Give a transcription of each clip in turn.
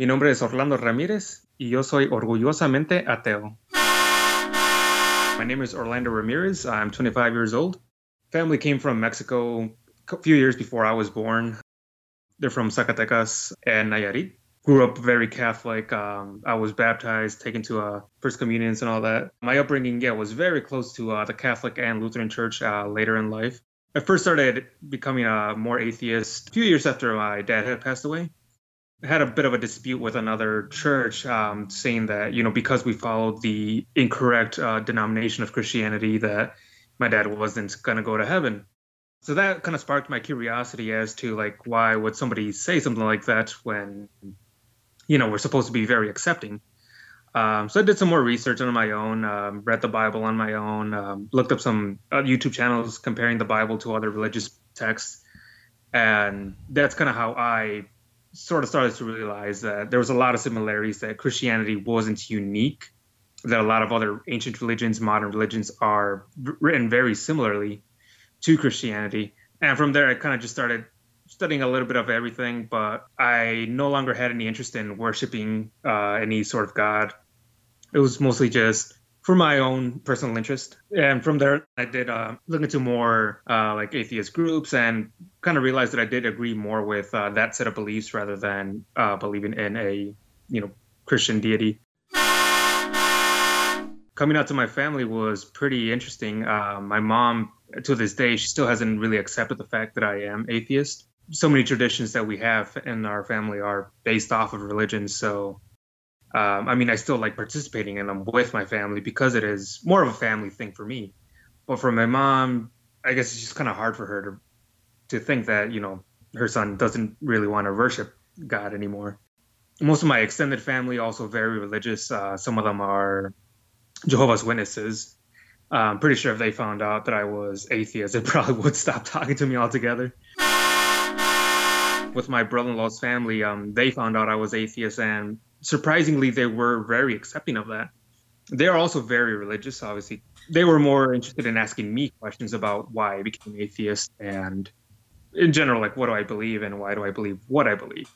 Mi nombre es Orlando Ramírez y yo soy orgullosamente ateo. My name is Orlando Ramirez. I'm 25 years old. Family came from Mexico a few years before I was born. They're from Zacatecas and Nayarit. Grew up very Catholic. Um, I was baptized, taken to uh, First Communions and all that. My upbringing, yeah, was very close to uh, the Catholic and Lutheran Church uh, later in life. I first started becoming a more atheist a few years after my dad had passed away. Had a bit of a dispute with another church, um, saying that you know because we followed the incorrect uh, denomination of Christianity, that my dad wasn't gonna go to heaven. So that kind of sparked my curiosity as to like why would somebody say something like that when you know we're supposed to be very accepting. Um, so I did some more research on my own, um, read the Bible on my own, um, looked up some uh, YouTube channels comparing the Bible to other religious texts, and that's kind of how I sort of started to realize that there was a lot of similarities that Christianity wasn't unique, that a lot of other ancient religions, modern religions are written very similarly to Christianity. And from there, I kind of just started studying a little bit of everything, but I no longer had any interest in worshiping uh, any sort of God. It was mostly just for my own personal interest. And from there, I did uh, look into more uh, like atheist groups and kind of realized that I did agree more with uh, that set of beliefs rather than uh, believing in a you know Christian deity. Coming out to my family was pretty interesting. Uh, my mom, to this day, she still hasn't really accepted the fact that I am atheist. So many traditions that we have in our family are based off of religion. So um, I mean, I still like participating in them with my family because it is more of a family thing for me. But for my mom, I guess it's just kind of hard for her to to think that you know her son doesn't really want to worship God anymore. Most of my extended family also very religious. Uh, some of them are Jehovah's Witnesses. Uh, I'm pretty sure if they found out that I was atheist, they probably would stop talking to me altogether. With my brother-in-law's family, um, they found out I was atheist, and surprisingly, they were very accepting of that. They are also very religious, obviously. They were more interested in asking me questions about why I became atheist and, in general, like what do I believe and why do I believe what I believe.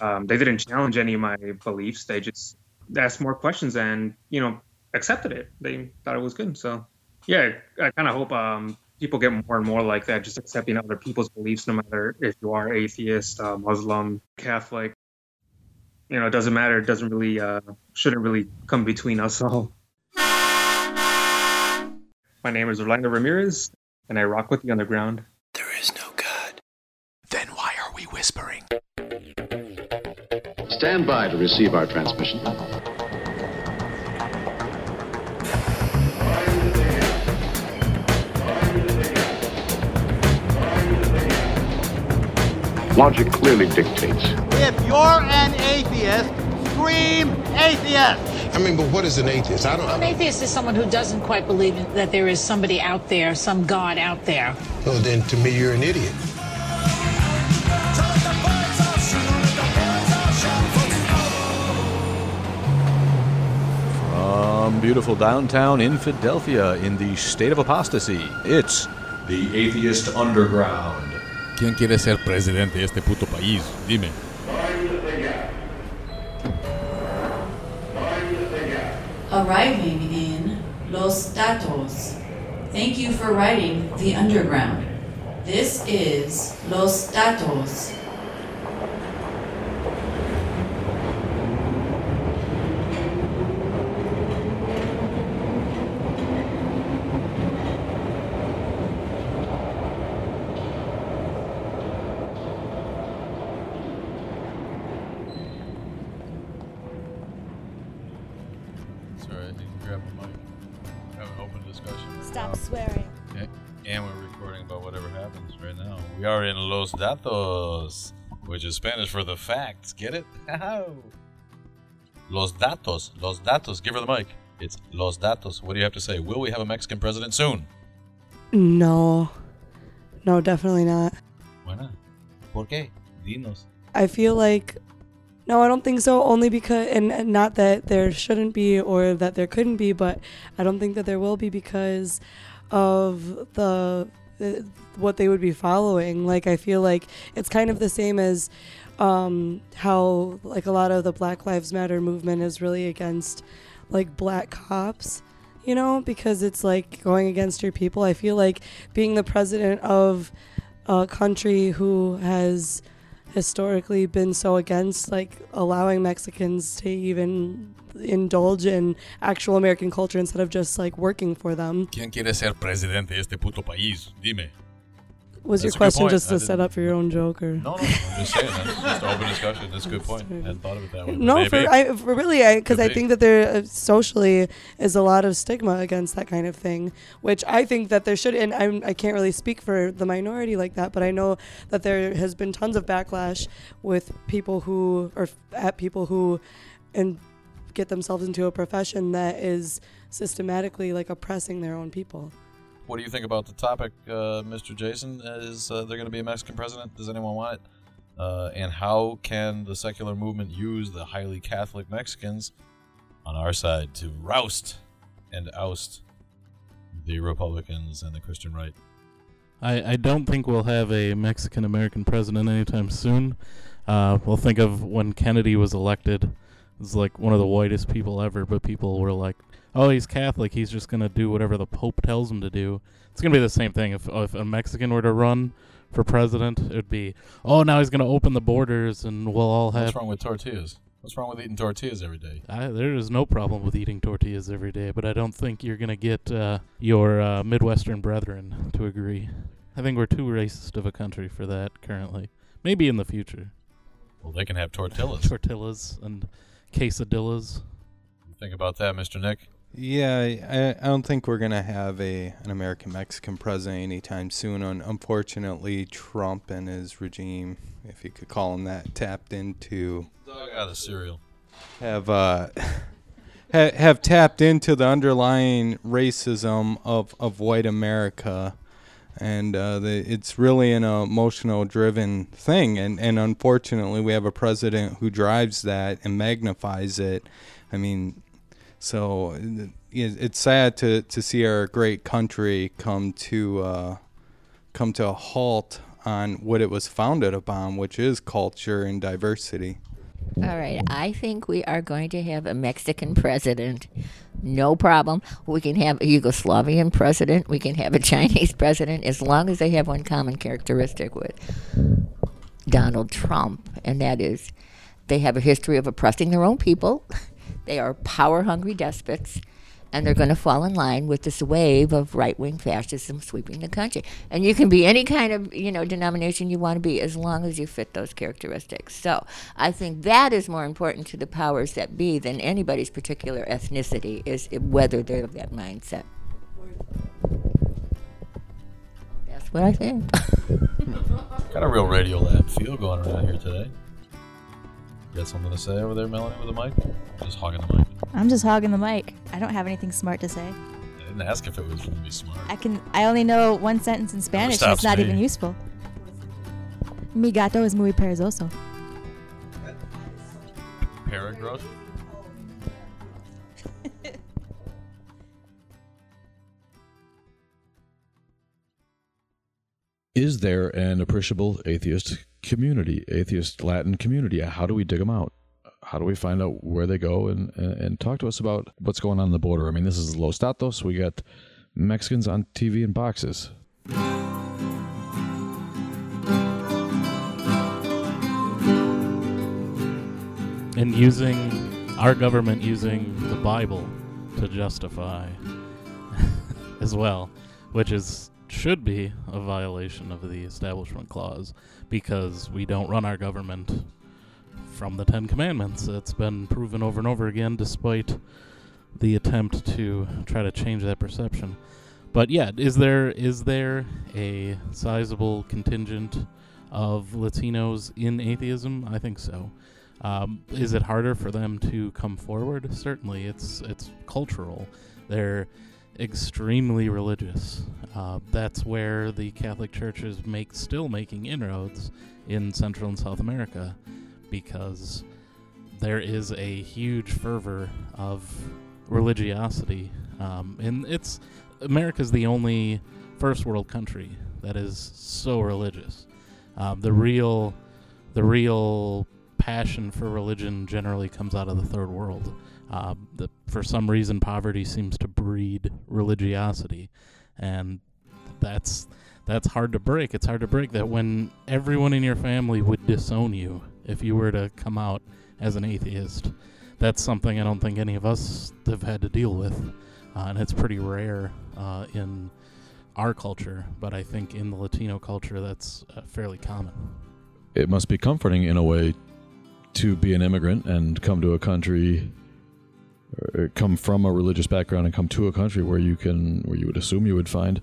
Um, they didn't challenge any of my beliefs. They just asked more questions and, you know, accepted it. They thought it was good. So, yeah, I kind of hope um, people get more and more like that, just accepting other people's beliefs, no matter if you are atheist, uh, Muslim, Catholic you know, it doesn't matter. It doesn't really, uh, shouldn't really come between us all. My name is Orlando Ramirez, and I rock with you on the underground. There is no God. Then why are we whispering? Stand by to receive our transmission. Logic clearly dictates If you're an atheist, scream atheist. I mean, but what is an atheist? I don't. Know. An atheist is someone who doesn't quite believe that there is somebody out there, some God out there. Well, then to me, you're an idiot. From beautiful downtown in Philadelphia, in the state of apostasy, it's the Atheist Underground. ¿Quién quiere ser presidente de este puto país? Dime. Arriving in Los Datos. Thank you for riding the Underground. This is Los Datos. Los Datos, which is Spanish for the facts. Get it? Oh. Los Datos. Los Datos. Give her the mic. It's Los Datos. What do you have to say? Will we have a Mexican president soon? No. No, definitely not. Why not? ¿Por qué? Dinos. I feel like no, I don't think so. Only because, and, and not that there shouldn't be or that there couldn't be, but I don't think that there will be because of the what they would be following. Like I feel like it's kind of the same as um, how like a lot of the Black Lives Matter movement is really against like black cops, you know, because it's like going against your people. I feel like being the president of a country who has historically been so against like allowing Mexicans to even indulge in actual American culture instead of just like working for them. ¿Quién quiere ser presidente de este puto país? Dime. Was That's your question just to set up for your own joke or? No, no, I'm just saying. That's just open discussion. That's a good point. I hadn't thought of it that way. No, for. I for really I because Could I think that there uh, socially is a lot of stigma against that kind of thing, which I think that there should. And I'm, I can't really speak for the minority like that, but I know that there has been tons of backlash with people who or at people who and get themselves into a profession that is systematically like oppressing their own people. What do you think about the topic, uh, Mr. Jason? Is uh, there going to be a Mexican president? Does anyone want it? Uh, and how can the secular movement use the highly Catholic Mexicans on our side to roust and oust the Republicans and the Christian right? I, I don't think we'll have a Mexican American president anytime soon. Uh, we'll think of when Kennedy was elected. It's like one of the whitest people ever, but people were like, "Oh, he's Catholic. He's just gonna do whatever the Pope tells him to do." It's gonna be the same thing if if a Mexican were to run for president. It would be, "Oh, now he's gonna open the borders, and we'll all have." What's wrong with tortillas? What's wrong with eating tortillas every day? I, there is no problem with eating tortillas every day, but I don't think you're gonna get uh, your uh, Midwestern brethren to agree. I think we're too racist of a country for that currently. Maybe in the future. Well, they can have tortillas. Tortillas and quesadillas. Think about that, Mr. Nick. Yeah, I, I don't think we're gonna have a an American Mexican president anytime soon. Un- unfortunately, Trump and his regime, if you could call him that, tapped into Dog out of cereal. have uh, ha- have tapped into the underlying racism of, of white America, and uh, the, it's really an emotional driven thing. And, and unfortunately, we have a president who drives that and magnifies it. I mean, so it's sad to, to see our great country come to uh, come to a halt on what it was founded upon, which is culture and diversity. All right, I think we are going to have a Mexican president. No problem. We can have a Yugoslavian president. We can have a Chinese president as long as they have one common characteristic with Donald Trump, and that is they have a history of oppressing their own people. They are power hungry despots, and they're going to fall in line with this wave of right wing fascism sweeping the country. And you can be any kind of you know denomination you want to be as long as you fit those characteristics. So I think that is more important to the powers that be than anybody's particular ethnicity is whether they're of that mindset. That's what I think. Got a real Radio Lab feel going around here today. You got something to say over there, Melanie, with the mic? Just hogging the mic. I'm just hogging the mic. I don't have anything smart to say. I didn't ask if it was going to be smart. I can. I only know one sentence in Spanish. and it's not me. even useful. Mi gato es muy perezoso. Paragraph? Is there an appreciable atheist community, atheist Latin community? How do we dig them out? How do we find out where they go and, and, talk to us about what's going on on the border? I mean, this is Los Datos. We got Mexicans on TV in boxes. And using our government using the Bible to justify as well, which is should be a violation of the Establishment Clause because we don't run our government from the Ten Commandments. It's been proven over and over again, despite the attempt to try to change that perception. But yeah, is there is there a sizable contingent of Latinos in atheism? I think so. Um, is it harder for them to come forward? Certainly, it's it's cultural. They're extremely religious. Uh, that's where the Catholic Church is make still making inroads in Central and South America, because there is a huge fervor of religiosity, um, and it's America's the only first world country that is so religious. Um, the real, the real passion for religion generally comes out of the third world. Uh, the, for some reason, poverty seems to breed religiosity, and that's that's hard to break. It's hard to break that when everyone in your family would disown you if you were to come out as an atheist. That's something I don't think any of us have had to deal with, uh, and it's pretty rare uh, in our culture. But I think in the Latino culture, that's uh, fairly common. It must be comforting in a way to be an immigrant and come to a country come from a religious background and come to a country where you can where you would assume you would find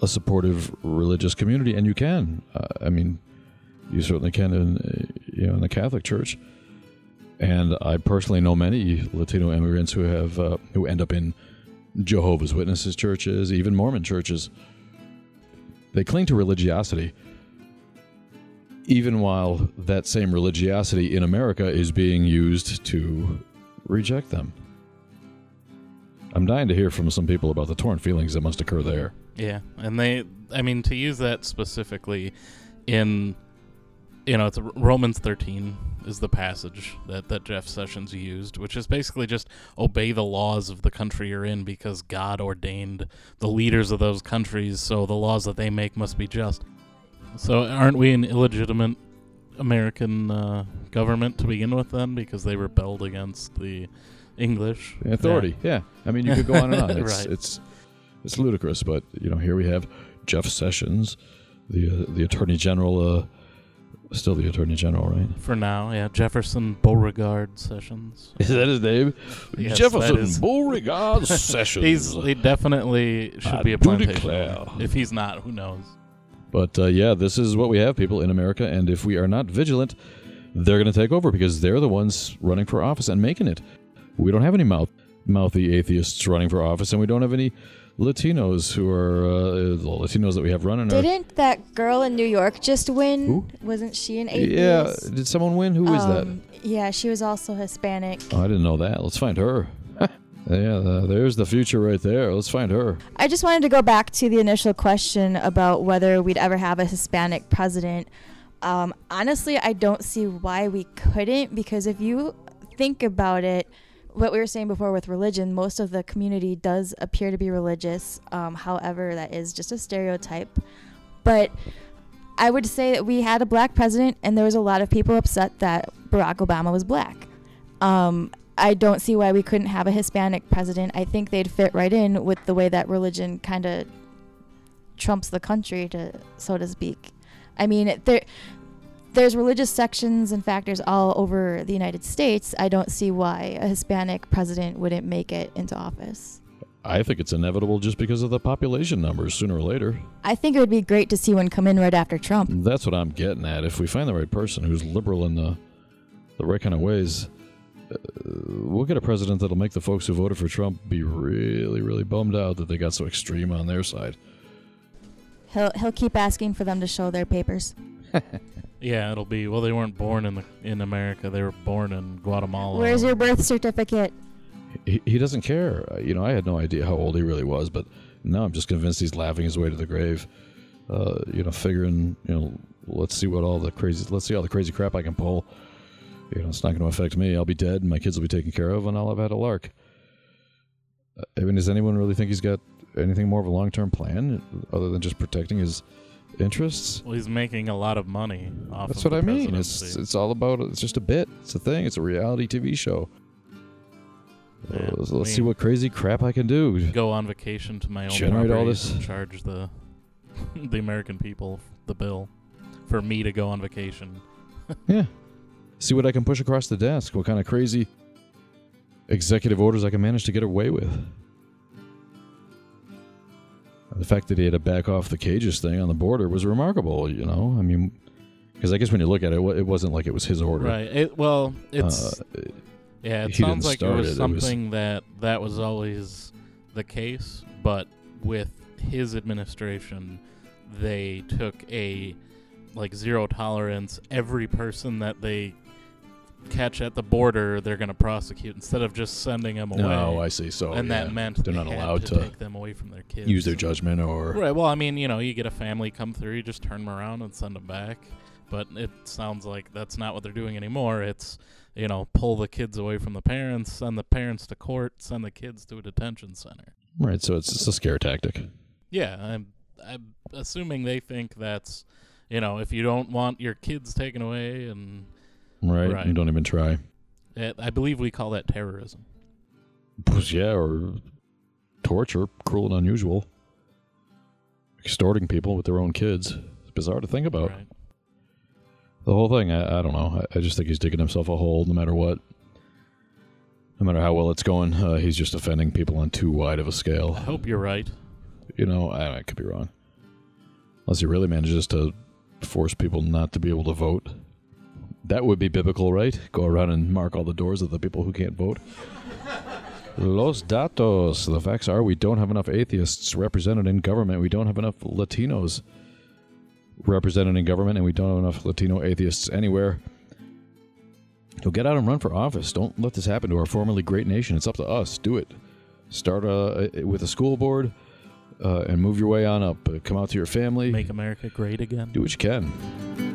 a supportive religious community and you can. Uh, i mean you certainly can in uh, you know in the catholic church. And i personally know many latino immigrants who have uh, who end up in jehovah's witnesses churches even mormon churches. They cling to religiosity even while that same religiosity in america is being used to reject them. I'm dying to hear from some people about the torn feelings that must occur there. Yeah, and they, I mean, to use that specifically in, you know, it's Romans 13 is the passage that, that Jeff Sessions used, which is basically just obey the laws of the country you're in because God ordained the leaders of those countries, so the laws that they make must be just. So aren't we an illegitimate American uh, government to begin with, then, because they rebelled against the English The authority. Yeah. I mean, you could go on and on. It's, right. it's it's ludicrous, but you know, here we have Jeff Sessions, the uh, the Attorney General, uh, still the Attorney General, right? For now, yeah, Jefferson Beauregard Sessions. Is that his name? Yes, Jefferson Beauregard Sessions. He's he definitely should I be a plantation. declare. If he's not, who knows? But uh, yeah, this is what we have, people in America, and if we are not vigilant, they're going to take over because they're the ones running for office and making it. We don't have any mouth mouthy atheists running for office, and we don't have any Latinos who are uh, the Latinos that we have running. Didn't that girl in New York just win? Wasn't she an atheist? yeah, did someone win? Who is that? Um, Yeah, she was also Hispanic. Oh, I didn't know that. Let's find her. Yeah, uh, there's the future right there. Let's find her. I just wanted to go back to the initial question about whether we'd ever have a Hispanic president. Um, honestly, I don't see why we couldn't because if you think about it, what we were saying before with religion, most of the community does appear to be religious. Um, however, that is just a stereotype. But I would say that we had a black president, and there was a lot of people upset that Barack Obama was black. Um, I don't see why we couldn't have a Hispanic president. I think they'd fit right in with the way that religion kind of trumps the country, to so to speak. I mean, there there's religious sections and factors all over the United States. I don't see why a Hispanic president wouldn't make it into office. I think it's inevitable just because of the population numbers sooner or later. I think it would be great to see one come in right after Trump. That's what I'm getting at. If we find the right person who's liberal in the the right kind of ways, we'll get a president that'll make the folks who voted for Trump be really, really bummed out that they got so extreme on their side. He'll he'll keep asking for them to show their papers. Yeah, it'll be. Well, they weren't born in the in America. They were born in Guatemala. Where's your birth certificate? He, he doesn't care. Uh, You know, I had no idea how old he really was, but now I'm just convinced he's laughing his way to the grave. Uh, you know, figuring, you know, let's see what all the crazy, let's see all the crazy crap I can pull. You know, it's not going to affect me. I'll be dead, and my kids will be taken care of, and I'll have had a lark. Uh, I mean, does anyone really think he's got anything more of a long-term plan other than just protecting his interests? Well, he's making a lot of money off. That's of what I mean. It's presidency. it's all about. It's just a bit. It's a thing. It's a reality TV show. Yeah, I let's see what crazy crap I can do. Go on vacation to my own Generate all this. charge the the American people the bill for me to go on vacation. Yeah. See what I can push across the desk. What kind of crazy executive orders I can manage to get away with. The fact that he had to back off the cages thing on the border was remarkable, you know? I mean, because I guess when you look at it, it wasn't like it was his order. Right. It, well, it's Uh, yeah. It sounds like it was it, it was- something that that was always the case, but with his administration, they took a like zero tolerance. Every person that they catch at the border, they're going to prosecute instead of just sending them oh, away. Oh, I see. So, and that yeah, meant they're not they allowed to, to take them away from their kids. use their judgment or Right. Well, I mean, you know, you get a family come through, you just turn them around and send them back. But it sounds like that's not what they're doing anymore. It's, you know, pull the kids away from the parents, send the parents to court, send the kids to a detention center. right. So it's just a scare tactic. Yeah, I'm, I'm assuming they think that's, you know, if you don't want your kids taken away and. Right. You don't even try. I believe we call that terrorism. Yeah, or torture, cruel and unusual. Extorting people with their own kids. It's bizarre to think about. The whole thing, I, I don't know. I, I just think he's digging himself a hole no matter what. No matter how well it's going, uh, he's just offending people on too wide of a scale. I hope you're right. You know, I, I could be wrong. Unless he really manages to force people not to be able to vote. That would be biblical, right? Go around and mark all the doors of the people who can't vote. Los datos. The facts are we don't have enough atheists represented in government. We don't have enough Latinos represented in government, and we don't have enough Latino atheists anywhere. So get out and run for office. Don't let this happen to our formerly great nation. It's up to us. Do it. Start uh, with a school board uh, and move your way on up. Uh, come out to your family. Make America great again. Do what you can.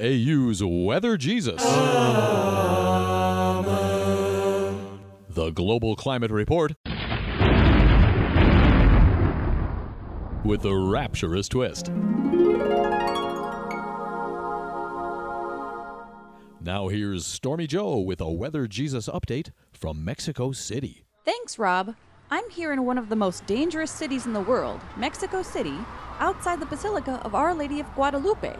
AU's Weather Jesus. The Global Climate Report. With a rapturous twist. Now, here's Stormy Joe with a Weather Jesus update from Mexico City. Thanks, Rob. I'm here in one of the most dangerous cities in the world, Mexico City, outside the Basilica of Our Lady of Guadalupe.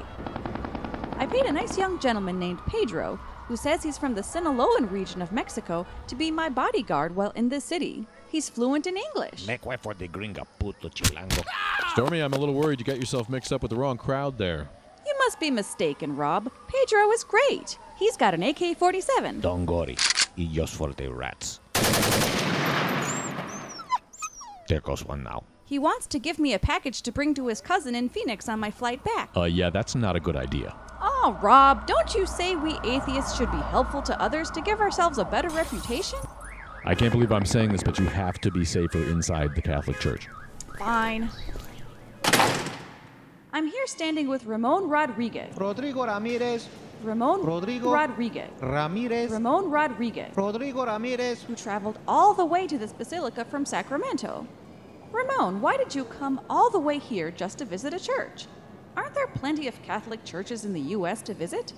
I paid a nice young gentleman named Pedro, who says he's from the Sinaloan region of Mexico, to be my bodyguard while in this city. He's fluent in English. Make way for the gringa puto chilango. Stormy, I'm a little worried you got yourself mixed up with the wrong crowd there. You must be mistaken, Rob. Pedro is great. He's got an AK 47. Don't worry. It's just for the rats. There goes one now. He wants to give me a package to bring to his cousin in Phoenix on my flight back. Uh, yeah, that's not a good idea. Oh, Rob, don't you say we atheists should be helpful to others to give ourselves a better reputation? I can't believe I'm saying this, but you have to be safer inside the Catholic Church. Fine. I'm here standing with Ramon Rodriguez. Rodrigo Ramirez. Ramon Rodrigo Rodriguez. Ramirez. Ramon Rodriguez. Rodrigo Ramirez. Who traveled all the way to this basilica from Sacramento. Ramon, why did you come all the way here just to visit a church? Aren't there plenty of Catholic churches in the U.S. to visit?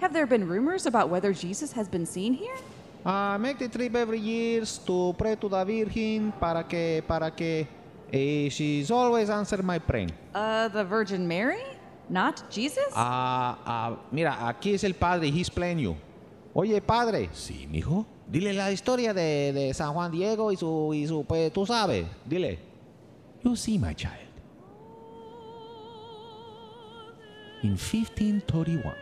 Have there been rumors about whether Jesus has been seen here? I make the trip every year to pray to the Virgin para que, para que, eh, she's always answered my prayer. Uh, the Virgin Mary? Not Jesus? Ah, ah, mira, aquí es el padre, he's playing you. Oye, padre. Sí, mijo. Dile la historia de, de San Juan Diego y su, y su, pues, tú sabes, dile. You see, my child. In 1531,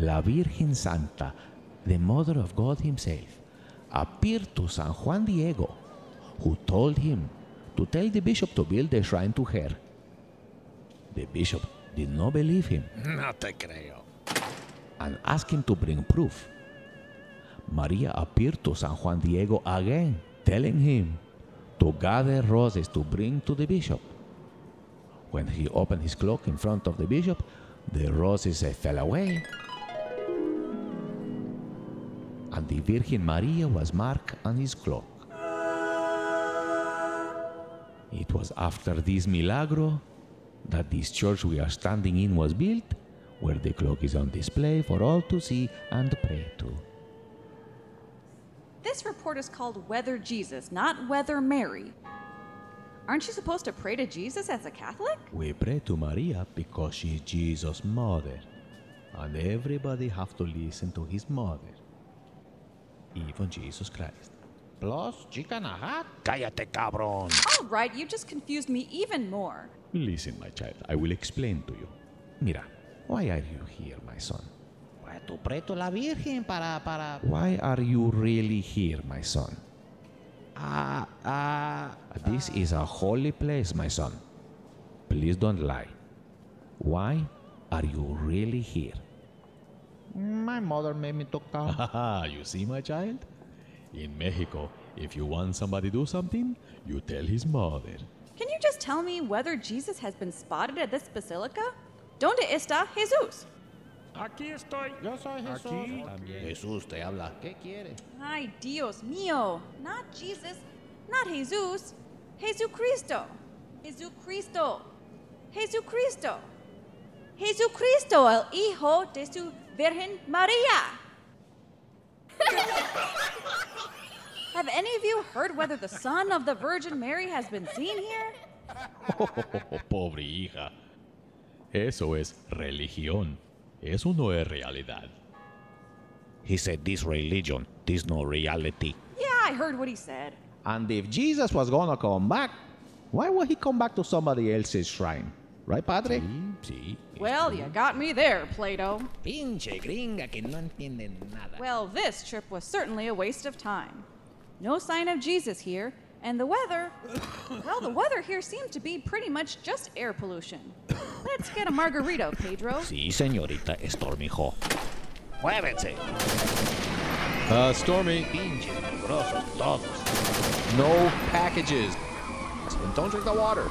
La Virgen Santa, the Mother of God Himself, appeared to San Juan Diego, who told him to tell the bishop to build a shrine to her. The bishop did not believe him No te creo. and asked him to bring proof. Maria appeared to San Juan Diego again, telling him to gather roses to bring to the bishop. When he opened his cloak in front of the bishop, the roses eh, fell away. And the Virgin Maria was marked on his cloak. It was after this milagro that this church we are standing in was built, where the cloak is on display for all to see and pray to. This report is called Weather Jesus, not Weather Mary. Aren't you supposed to pray to Jesus as a Catholic? We pray to Maria because she is Jesus' mother, and everybody have to listen to his mother, even Jesus Christ. Plus, chica nahat. Cállate, cabrón. All right, you just confused me even more. Listen, my child, I will explain to you. Mira, Why are you here, my son? Pues tu preto la Virgen para, para... Why are you really here, my son? Ah, ah. This is a holy place, my son. Please don't lie. Why are you really here? My mother made me talk down. Haha, you see, my child? In Mexico, if you want somebody to do something, you tell his mother. Can you just tell me whether Jesus has been spotted at this basilica? ¿Dónde está Jesús? Aquí estoy. Yo soy Jesús. Aquí Jesús te habla. ¿Qué quiere? Ay, Dios mío. Not Jesus, not Jesus. Jesucristo. Jesucristo. Jesucristo. Jesucristo, el Hijo de su Virgen María. Have any of you heard whether the Son of the Virgin Mary has been seen here? pobre hija. Eso es religión. Eso no es realidad. He said this religion, this no reality. Yeah, I heard what he said. And if Jesus was gonna come back, why would he come back to somebody else's shrine? Right, padre? Sí. sí. Well, you got me there, Plato. Pinche gringa que no entiende nada. Well, this trip was certainly a waste of time. No sign of Jesus here, and the weather. well, the weather here seemed to be pretty much just air pollution. Let's get a margarita, Pedro. Sí, señorita Stormijo. Muévense. Uh, Stormy. Pinche todos. No packages. Don't drink the water.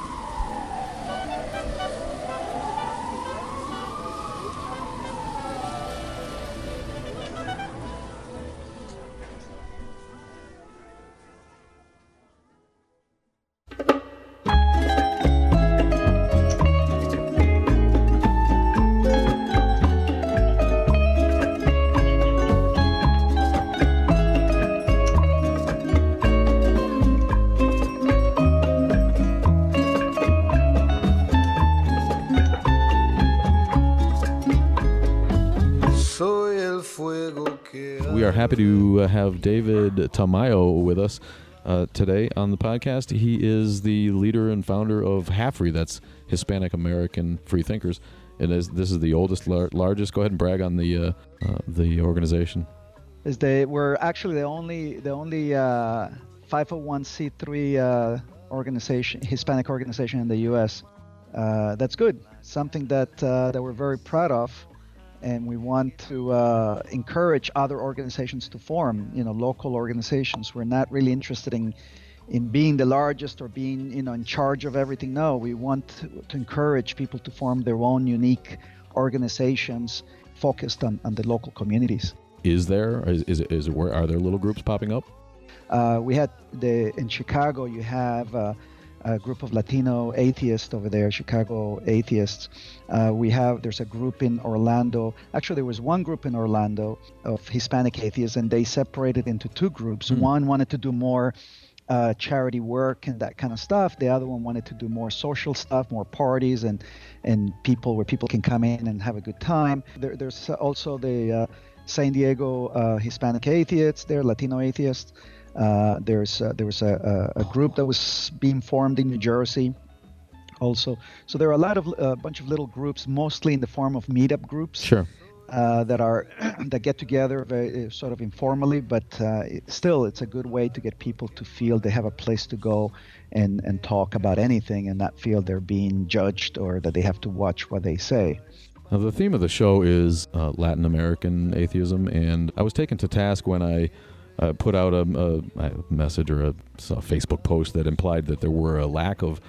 Happy to uh, have David Tamayo with us uh, today on the podcast. He is the leader and founder of HAFRE, that's Hispanic American Free Thinkers. And is, this is the oldest, lar- largest. Go ahead and brag on the uh, uh, the organization. Is they we're actually the only the only uh, 501c3 uh, organization Hispanic organization in the U.S. That's good. Something that that we're very proud of, and we want to uh, encourage other organizations to form. You know, local organizations. We're not really interested in in being the largest or being you know in charge of everything. No, we want to, to encourage people to form their own unique organizations focused on, on the local communities. Is there? Is, is, is where are there little groups popping up? Uh, we had the in Chicago. You have uh, a group of Latino atheists over there, Chicago atheists. Uh, we have there's a group in Orlando. Actually, there was one group in Orlando of Hispanic atheists, and they separated into two groups. One wanted to do more uh, charity work and that kind of stuff. The other one wanted to do more social stuff, more parties and and people where people can come in and have a good time. There, there's also the uh, San Diego uh, Hispanic atheists. They're Latino atheists. Uh, there's uh, there was a, a, a group that was being formed in New Jersey. Also, so there are a lot of a bunch of little groups, mostly in the form of meetup groups. Sure. Uh, that are that get together very uh, sort of informally, but uh, it, still it's a good way to get people to feel they have a place to go and and talk about anything and not feel they're being judged or that they have to watch what they say. Now, the theme of the show is uh, Latin American atheism, and I was taken to task when I uh, put out a, a, message or a, a, Facebook post that implied that there were a lack of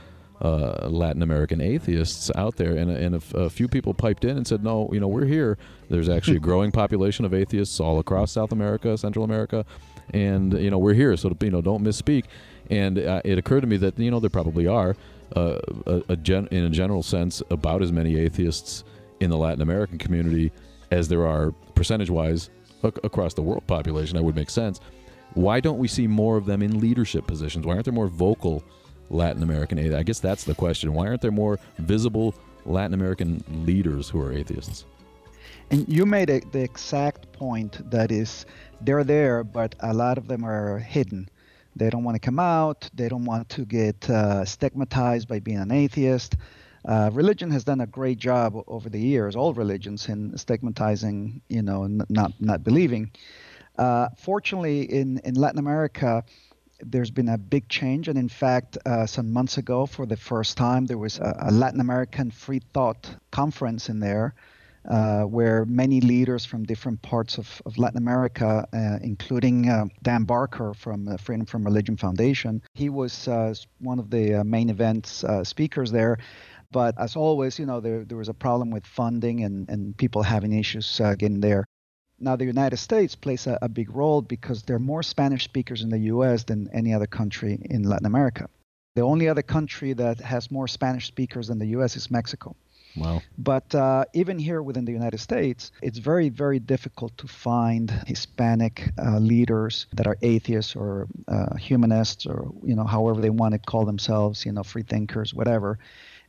uh, Latin American atheists out there, and, and a, a few people piped in and said, "No, you know, we're here. There's actually a growing population of atheists all across South America, Central America, and you know, we're here. So you know, don't misspeak." And uh, it occurred to me that you know there probably are, uh, a, a gen- in a general sense, about as many atheists in the Latin American community as there are percentage-wise across the world population. That would make sense. Why don't we see more of them in leadership positions? Why aren't there more vocal Latin American atheists? I guess that's the question. Why aren't there more visible Latin American leaders who are atheists? And you made a, the exact point that is they're there, but a lot of them are hidden. They don't want to come out. They don't want to get uh, stigmatized by being an atheist. Uh, religion has done a great job over the years, all religions, in stigmatizing, you know, n- not not believing. Uh, fortunately, in in Latin America, there's been a big change, and in fact, uh, some months ago, for the first time, there was a, a Latin American free thought conference in there. Uh, where many leaders from different parts of, of Latin America, uh, including uh, Dan Barker from Freedom from Religion Foundation, he was one of the main events speakers there. But as always, you know, there, there was a problem with funding and, and people having issues uh, getting there. Now, the United States plays a, a big role because there are more Spanish speakers in the U.S. than any other country in Latin America. The only other country that has more Spanish speakers than the U.S. is Mexico. Wow. But uh, even here within the United States, it's very, very difficult to find Hispanic uh, leaders that are atheists or uh, humanists or, you know, however they want to call themselves, you know, free thinkers, whatever.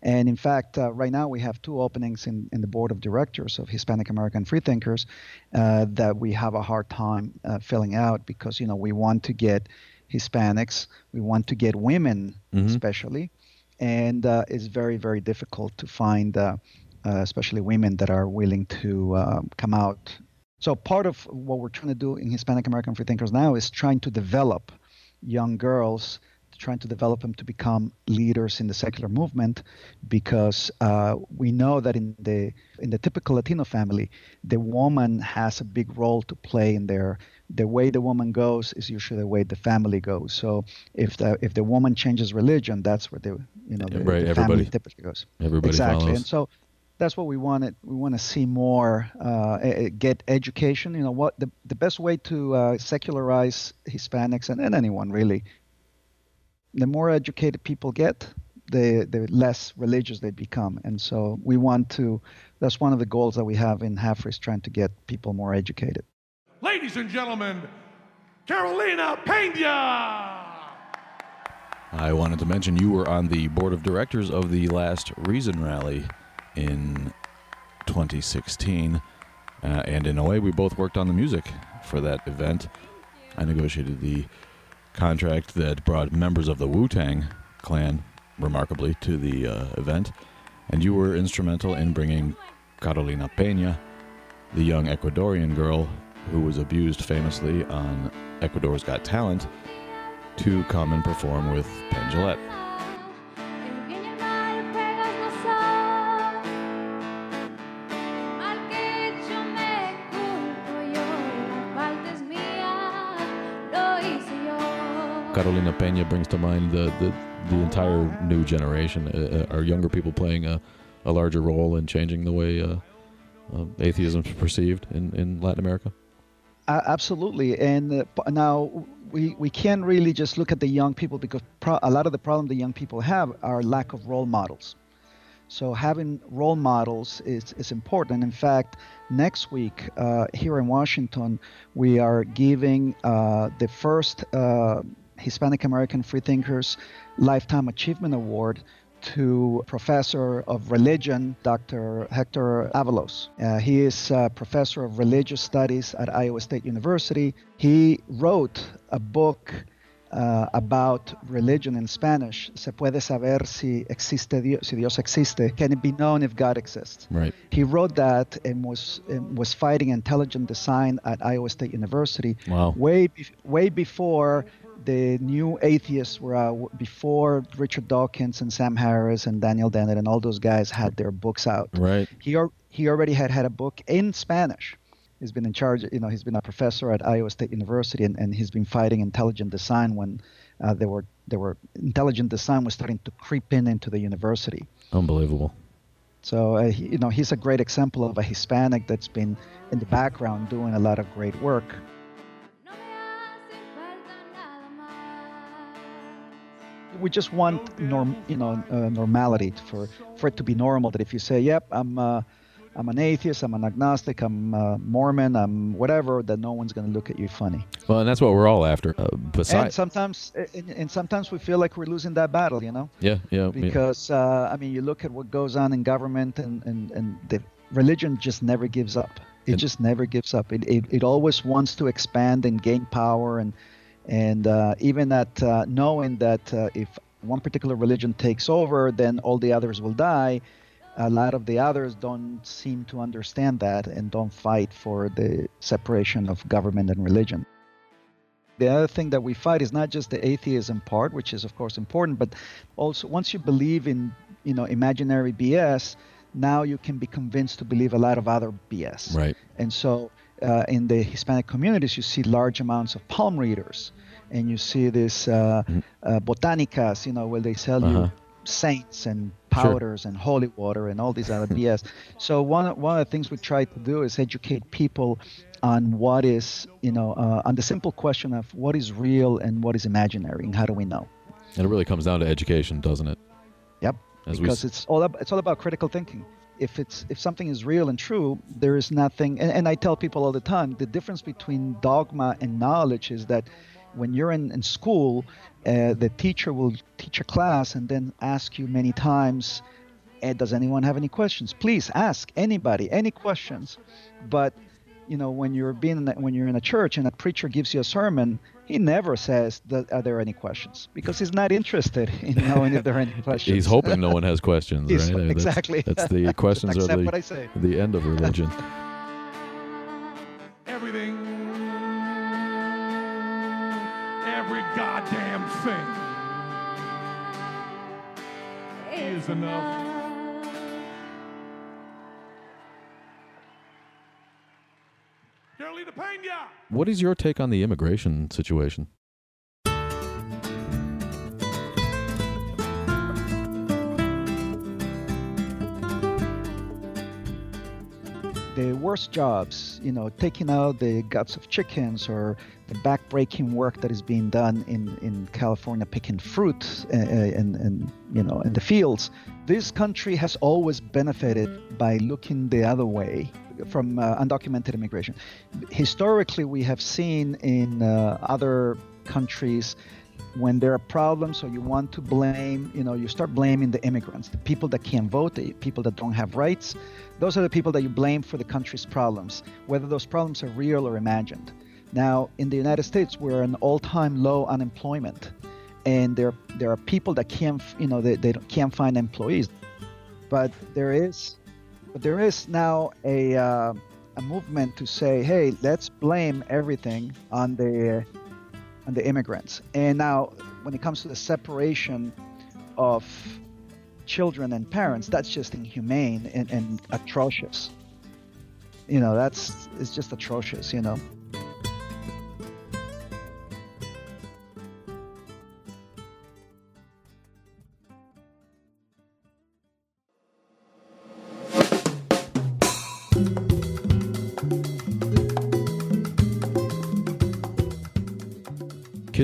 And in fact, uh, right now we have two openings in, in the board of directors of Hispanic American Freethinkers uh, that we have a hard time uh, filling out because, you know, we want to get Hispanics, we want to get women, Mhm. especially, and uh, it's very, very difficult to find, uh, uh, especially women that are willing to uh, come out. So part of what we're trying to do in Hispanic American Freethinkers now is trying to develop young girls, trying to develop them to become leaders in the secular movement, because uh, we know that in the in the typical Latino family, the woman has a big role to play in there. The way the woman goes is usually the way the family goes. So if the if the woman changes religion, that's where the you know the, Right, the everybody- family typically goes. everybody exactly, follows. and so that's what we wanted. We want to see more uh, get education. You know what the the best way to uh, secularize Hispanics and, and anyone really. The more educated people get, the the less religious they become, and so we want to. That's one of the goals that we have in HAF is trying to get people more educated. Ladies and gentlemen, Carolina Pena! I wanted to mention you were on the board of directors of the last Reason Rally in 2016. Uh, and in a way, we both worked on the music for that event. I negotiated the contract that brought members of the Wu Tang clan, remarkably, to the uh, event. And you were instrumental in bringing Carolina Pena, the young Ecuadorian girl who was abused famously on Ecuador's Got Talent, to come and perform with Penn Jillette. Carolina Pena brings to mind the, the, the entire new generation. Uh, uh, are younger people playing a, a larger role in changing the way uh, uh, atheism is perceived in, in Latin America? Absolutely, and uh, now we we can't really just look at the young people because pro- a lot of the problem the young people have are lack of role models. So having role models is, is important. In fact, next week uh, here in Washington, we are giving uh, the first uh, Hispanic American Freethinkers Lifetime Achievement Award to professor of religion, Dr. Hector Avalos. Uh, he is a professor of religious studies at Iowa State University. He wrote a book uh, about religion in Spanish. Se puede saber si existe Dios, si Dios existe. Can it be known if God exists? Right. He wrote that and was and was fighting intelligent design at Iowa State University. Wow. Way be- way before the new atheists were out, before Richard Dawkins and Sam Harris and Daniel Dennett and all those guys had their books out. Right. He he already had had a book in Spanish. He's been in charge, you know, he's been a professor at Iowa State University, and, and he's been fighting intelligent design when uh, there were there were intelligent design was starting to creep in into the university. Unbelievable. So uh, he, you know, he's a great example of a Hispanic that's been in the background doing a lot of great work. We just want norm, you know, uh, normality for for it to be normal. That if you say, "Yep, I'm uh, I'm an atheist, I'm an agnostic, I'm uh, Mormon, I'm whatever," that no one's going to look at you funny. Well, and that's what we're all after. Uh, and besides, sometimes, and, and sometimes we feel like we're losing that battle, you know. yeah, yeah, yeah. because uh, I mean, you look at what goes on in government, and and, and the religion just never gives up. It just never gives up. It, it it always wants to expand and gain power, and and uh, even at uh, knowing that uh, if one particular religion takes over, then all the others will die. A lot of the others don't seem to understand that and don't fight for the separation of government and religion. The other thing that we fight is not just the atheism part, which is of course important, but also once you believe in you know imaginary BS, now you can be convinced to believe a lot of other BS. Right. And so uh, in the Hispanic communities, you see large amounts of palm readers, and you see this uh, uh, botanicas, you know, where they sell Uh-huh. you saints and powders and holy water and all these other BS. So one one of the things we try to do is educate people on what is, you know, uh, on the simple question of what is real and what is imaginary, and how do we know? And it really comes down to education, doesn't it? Yep. As because s- it's all it's all about critical thinking. If it's if something is real and true, there is nothing. And, and I tell people all the time, the difference between dogma and knowledge is that when you're in, in school, uh, the teacher will teach a class and then ask you many times, eh, "Does anyone have any questions? Please ask anybody any questions." But you know, when you're being in when you're in a church and a preacher gives you a sermon, he never says, that, "Are there any questions?" Because he's not interested in knowing if there are any questions. He's hoping no one has questions, right? That's- exactly. That's, the questions are the, what I say. the end of religion. Everything, every goddamn thing is enough. What is your take on the immigration situation? the worst jobs, you know, taking out the guts of chickens or the backbreaking work that is being done in, in California picking fruit uh, and, and, you know, in the fields. This country has always benefited by looking the other way from uh, undocumented immigration. Historically, we have seen in uh, other countries when there are problems or you want to blame, you know, you start blaming the immigrants, the people that can't vote, the people that don't have rights. Those are the people that you blame for the country's problems, whether those problems are real or imagined. Now, in the United States, we're an all-time low unemployment, and there there are people that can't, you know, they, they can't find employees. But there is, but there is now a uh, a movement to say, hey, let's blame everything on the on the immigrants. And now, when it comes to the separation of children and parents, that's just inhumane and, and atrocious. You know, that's it's just atrocious. You know.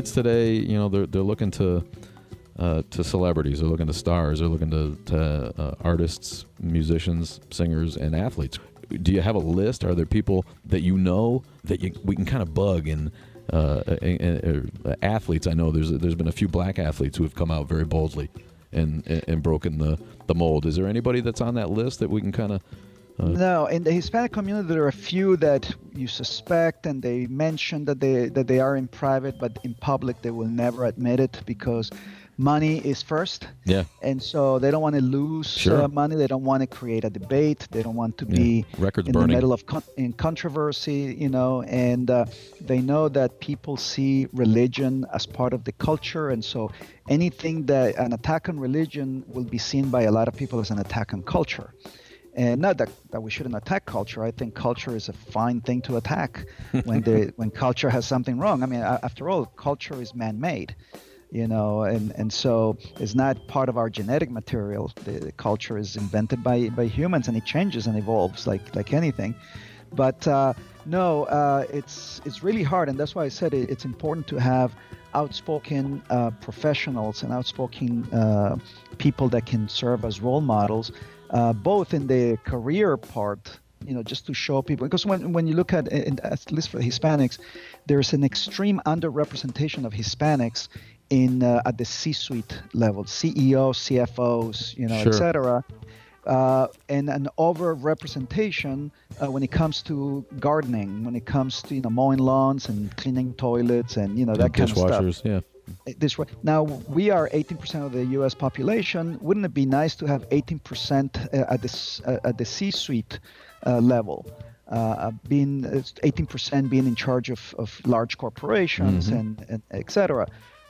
Kids today, you know, they're they're looking to uh, to celebrities, they're looking to stars, they're looking to, to uh, artists, musicians, singers, and athletes. Do you have a list? Are there people that you know that you, we can kind of bug and uh, uh, athletes? I know there's there's been a few black athletes who have come out very boldly and and, and broken the, the mold. Is there anybody that's on that list that we can kind of uh, No, in the Hispanic community, there are a few that you suspect, and they mention that they that they are in private, but in public they will never admit it because money is first. Yeah. And so they don't want to lose Sure. uh, money. They don't want to create a debate. They don't want to Yeah. be Records in burning. the middle of con- in controversy, you know. And uh, they know that people see religion as part of the culture, and so anything that an attack on religion will be seen by a lot of people as an attack on culture. And not that, that we shouldn't attack culture. I think culture is a fine thing to attack when the when culture has something wrong. I mean, after all, culture is man-made, you know, and, and so it's not part of our genetic material. The, the culture is invented by, by humans, and it changes and evolves like like anything. But uh, no, uh, it's it's really hard, and that's why I said it, it's important to have outspoken uh, professionals and outspoken uh, people that can serve as role models, uh, both in the career part, you know, just to show people. Because when, when you look at, at least for Hispanics, there's an extreme underrepresentation of Hispanics in uh, at the C-suite level, CEOs, CFOs, you know, Sure. et cetera. Uh, and an overrepresentation uh, when it comes to gardening, when it comes to you know mowing lawns and cleaning toilets and you know that kind of stuff. dishwashers? Yeah. This way. Now we are 18% of the U.S. population. Wouldn't it be nice to have 18% uh, at this uh, at the C-suite uh, level? Uh, being 18% being in charge of, of large corporations Mhm. and, and et cetera.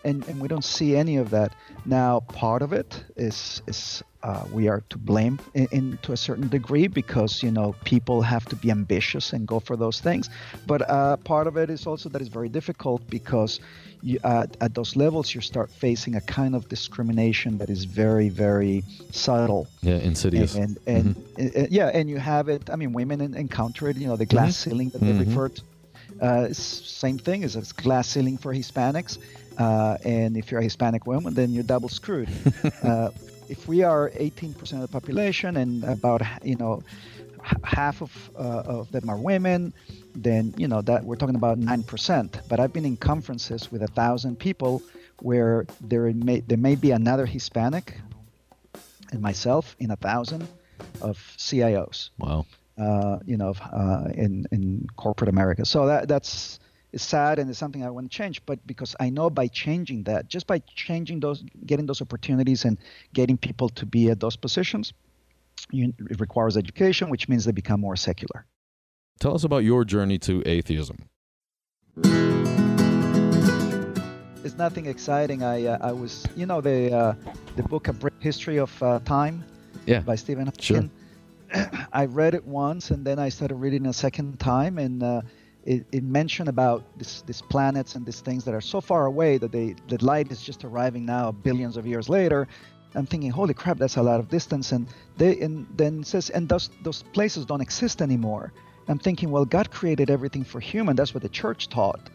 And, and we don't see any of that. Now, part of it is is uh, we are to blame in, in to a certain degree because you know people have to be ambitious and go for those things. But uh, part of it is also that it's very difficult because you, uh, at those levels you start facing a kind of discrimination that is very very subtle. Yeah, insidious. And and, and uh, yeah, and you have it. I mean, women encounter it. You know, the glass Mhm. ceiling that they Mhm. refer to. Uh, same thing is a glass ceiling for Hispanics, uh, and if you're a Hispanic woman, then you're double screwed. uh, if we are 18% of the population and about you know half of uh, of them are women, then you know that we're talking about nine percent. But I've been in conferences with a thousand people where there may there may be another Hispanic and myself in a thousand of CIOs. Wow. Uh, you know, uh, in in corporate America. So that that's sad and it's something I want to change. But because I know by changing that, just by changing those, getting those opportunities and getting people to be at those positions, you, it requires education, which means they become more secular. Tell us about your journey to atheism. It's nothing exciting. I uh, I was you know the uh, the book A Brief History of uh, Time Yeah. by Stephen Sure. I read it once and then I started reading a second time and uh, it, it mentioned about this, these planets and these things that are so far away that they the light is just arriving now billions of years later. I'm thinking, holy crap, that's a lot of distance. And they and then says, and those those places don't exist anymore. I'm thinking, well, God created everything for human. That's what the church taught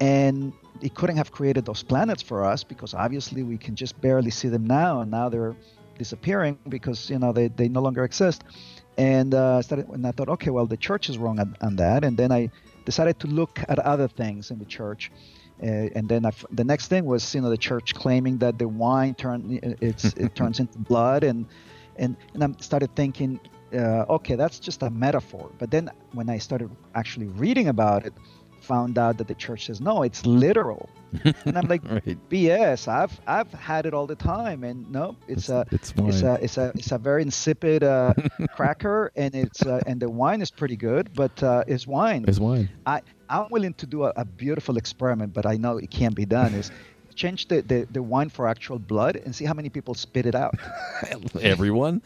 and he couldn't have created those planets for us because obviously we can just barely see them now and now they're disappearing because you know they, they no longer exist and uh, started and i thought okay well the church is wrong on, on that and then i decided to look at other things in the church. Uh, and then I f the next thing was you know the church claiming that the wine turn it's it turns into blood. And and and I started thinking uh, okay that's just a metaphor. But then when i started actually reading about it found out that the church says no it's literal and i'm like bs i've i've had it all the time and no it's, a it's it's wine. a it's a it's a very insipid uh, cracker and it's uh, and the wine is pretty good but uh, it's wine It's wine. i i'm willing to do a, a beautiful experiment but i know it can't be done is change the, the the wine for actual blood and see how many people spit it out. Everyone?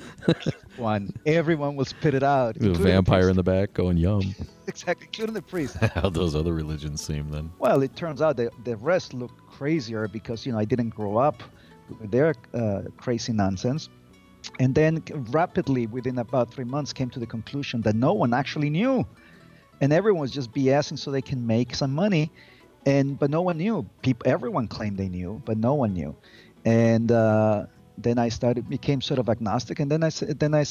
one everyone will spit it out The including the vampire in the back going yum. exactly including the priest. How those other religions seem then. Well, it turns out that the rest look crazier because you know I didn't grow up with their uh, crazy nonsense, and then rapidly within about three months came to the conclusion that no one actually knew, and everyone was just BSing so they can make some money, and but no one knew. People, everyone claimed they knew, but no one knew, and. Uh, then I started became sort of agnostic, and then I then I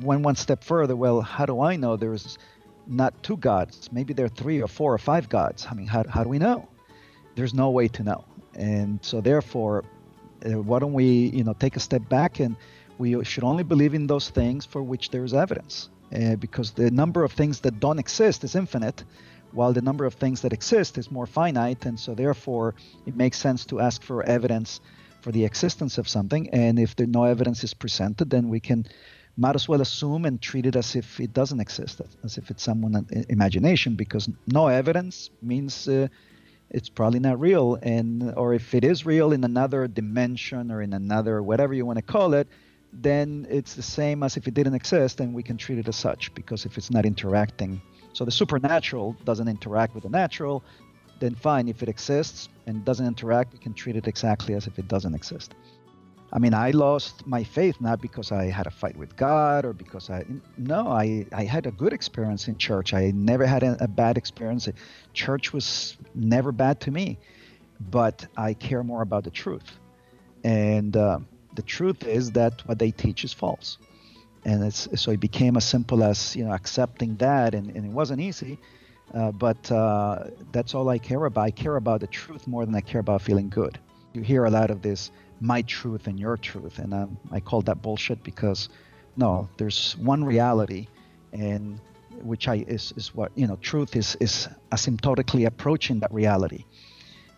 went one step further. Well, how do I know there's not two gods? Maybe there are three or four or five gods. I mean, how, how do we know? There's no way to know, and so therefore, uh, why don't we, you know, take a step back and we should only believe in those things for which there is evidence, uh, because the number of things that don't exist is infinite, while the number of things that exist is more finite, and so therefore, it makes sense to ask for evidence for the existence of something. And if there no evidence is presented, then we can might as well assume and treat it as if it doesn't exist, as if it's someone's imagination, because no evidence means uh, it's probably not real. And or if it is real in another dimension or in another whatever you want to call it, then it's the same as if it didn't exist, and we can treat it as such because if it's not interacting. So the supernatural doesn't interact with the natural, then fine. If it exists and doesn't interact, we can treat it exactly as if it doesn't exist. I mean, I lost my faith not because I had a fight with God or because I no, I I had a good experience in church. I never had a, a bad experience. Church was never bad to me, but I care more about the truth, and uh, the truth is that what they teach is false, and it's so it became as simple as you know accepting that, and, and it wasn't easy. Uh, but uh, that's all I care about. I care about the truth more than I care about feeling good. You hear a lot of this, my truth and your truth, and um, I call that bullshit because no, there's one reality, and which I is, is what you know. Truth is is asymptotically approaching that reality,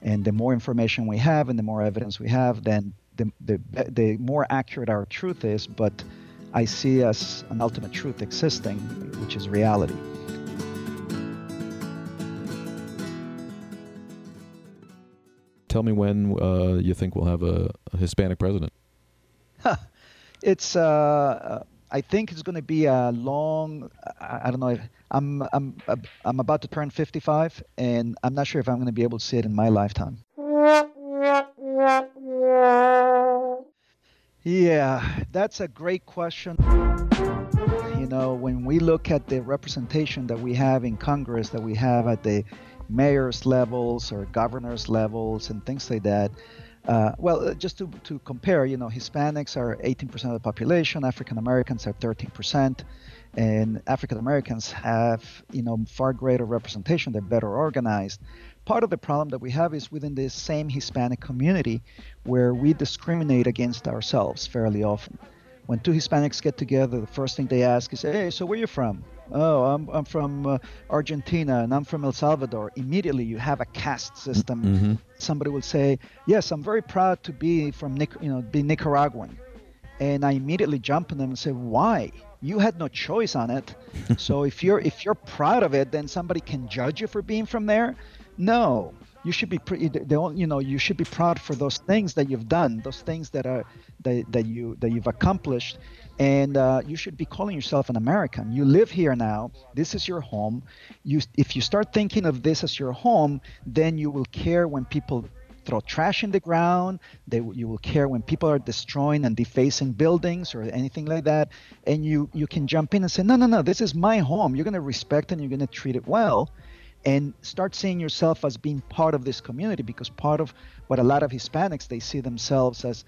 And the more information we have and the more evidence we have, then the, the, the more accurate our truth is. But I see as an ultimate truth existing, which is reality. Tell me when uh, you think we'll have a, a Hispanic president. it's uh, I think it's going to be a long. I, I don't know. If, I'm I'm I'm about to turn 55, and I'm not sure if I'm going to be able to see it in my lifetime. Yeah, that's a great question. You know, when we look at the representation that we have in Congress, that we have at the mayor's levels or governor's levels and things like that. Uh, well, uh, just to, to compare, you know, Hispanics are 18% of the population, African Americans are 13%, and African Americans have, you know, far greater representation. They're better organized. Part of the problem that we have is within the same Hispanic community where we discriminate against ourselves fairly often. When two Hispanics get together, the first thing they ask is, hey, so where you from? oh, I'm, I'm from uh, Argentina and I'm from El Salvador, immediately you have a caste system. Mm-hmm. Somebody will say, yes, I'm very proud to be from, Nic- you know, be Nicaraguan. And I immediately jump on them and say, why? You had no choice on it. so if you're if you're proud of it, then somebody can judge you for being from there. No, you should be pretty you know you should be proud for those things that you've done those things that are that, that you that you've accomplished and uh, you should be calling yourself an American. You live here now. This is your home. You, if you start thinking of this as your home, then you will care when people throw trash in the ground. They, you will care when people are destroying and defacing buildings or anything like that. And you, you can jump in and say, no, no, no, this is my home. You're going to respect and you're going to treat it well. And start seeing yourself as being part of this community because part of what a lot of Hispanics, they see themselves as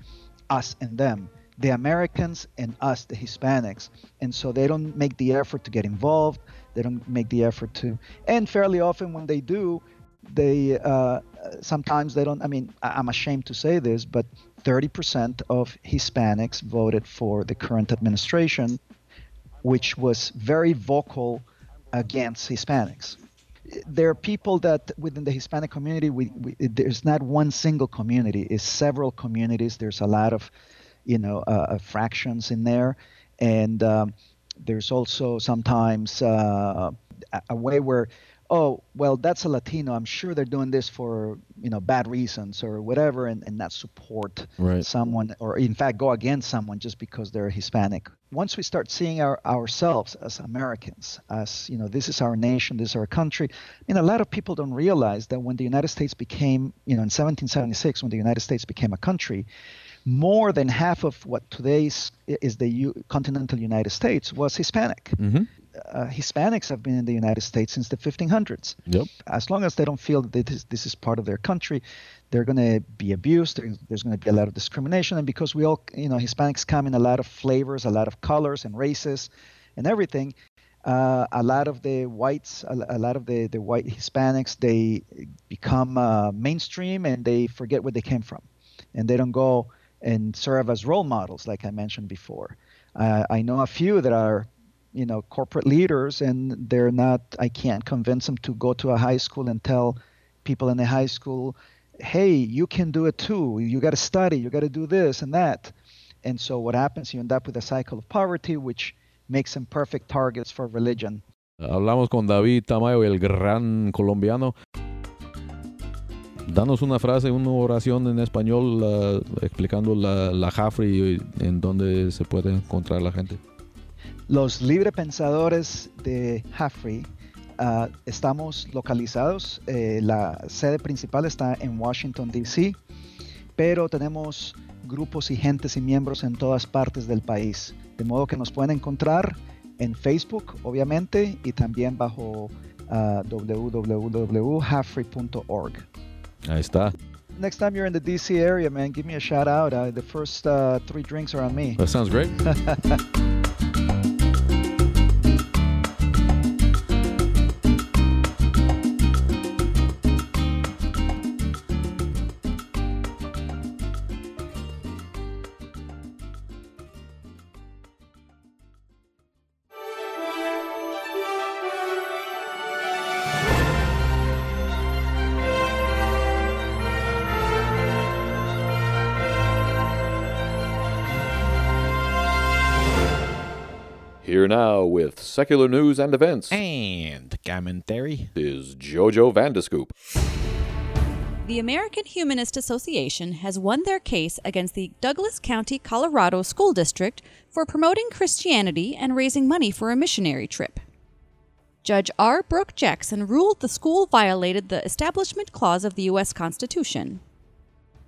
us and them the Americans and us, the Hispanics. And so they don't make the effort to get involved. They don't make the effort to, and fairly often when they do, they uh, sometimes they don't. I mean, I'm ashamed to say this, but 30% of Hispanics voted for the current administration, which was very vocal against Hispanics. There are people that within the Hispanic community, we, we, there's not one single community, it's several communities. There's a lot of you know uh, uh, fractions in there, and um, there's also sometimes uh, a way where oh well that's a latino i'm sure they're doing this for you know bad reasons or whatever and, and not support right. someone or in fact go against someone just because they're hispanic once we start seeing our, ourselves as americans as you know this is our nation this is our country I mean, a lot of people don't realize that when the united states became you know in 1776 when the united states became a country more than half of what today is the U- continental United States was Hispanic. Mm-hmm. Uh, Hispanics have been in the United States since the 1500s. Yep. As long as they don't feel that this, this is part of their country, they're going to be abused. There's, there's going to be a lot of discrimination, and because we all, you know, Hispanics come in a lot of flavors, a lot of colors and races, and everything. Uh, a lot of the whites, a, a, lot of the, the white Hispanics, they become uh, mainstream and they forget where they came from, and they don't go and serve as role models, like I mentioned before. Uh, I know a few that are, you know, corporate leaders, and they're not. I can't convince them to go to a high school and tell people in the high school, "Hey, you can do it too. You got to study. You got to do this and that." And so what happens? You end up with a cycle of poverty, which makes them perfect targets for religion. Hablamos con David Tamayo, el gran colombiano. Danos una frase, una oración en español uh, explicando la, la Jafri y en dónde se puede encontrar la gente. Los libre pensadores de Jafri uh, estamos localizados. Eh, la sede principal está en Washington, D.C., pero tenemos grupos y gentes y miembros en todas partes del país. De modo que nos pueden encontrar en Facebook, obviamente, y también bajo uh. Ahí está. Next time you're in the DC area, man, give me a shout out. Uh, the first uh, three drinks are on me. That sounds great. with secular news and events and commentary is Jojo Vandescoop. The American Humanist Association has won their case against the Douglas County, Colorado School District for promoting Christianity and raising money for a missionary trip. Judge R. Brooke Jackson ruled the school violated the Establishment Clause of the U.S. Constitution.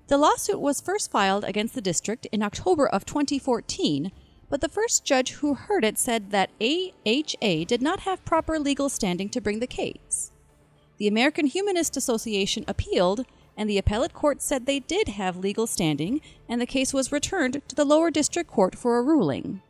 The lawsuit was first filed against the district in October of 2014, but the first judge who heard it said that AHA did not have proper legal standing to bring the case. The American Humanist Association appealed, and the appellate court said they did have legal standing, and the case was returned to the lower district court for a ruling.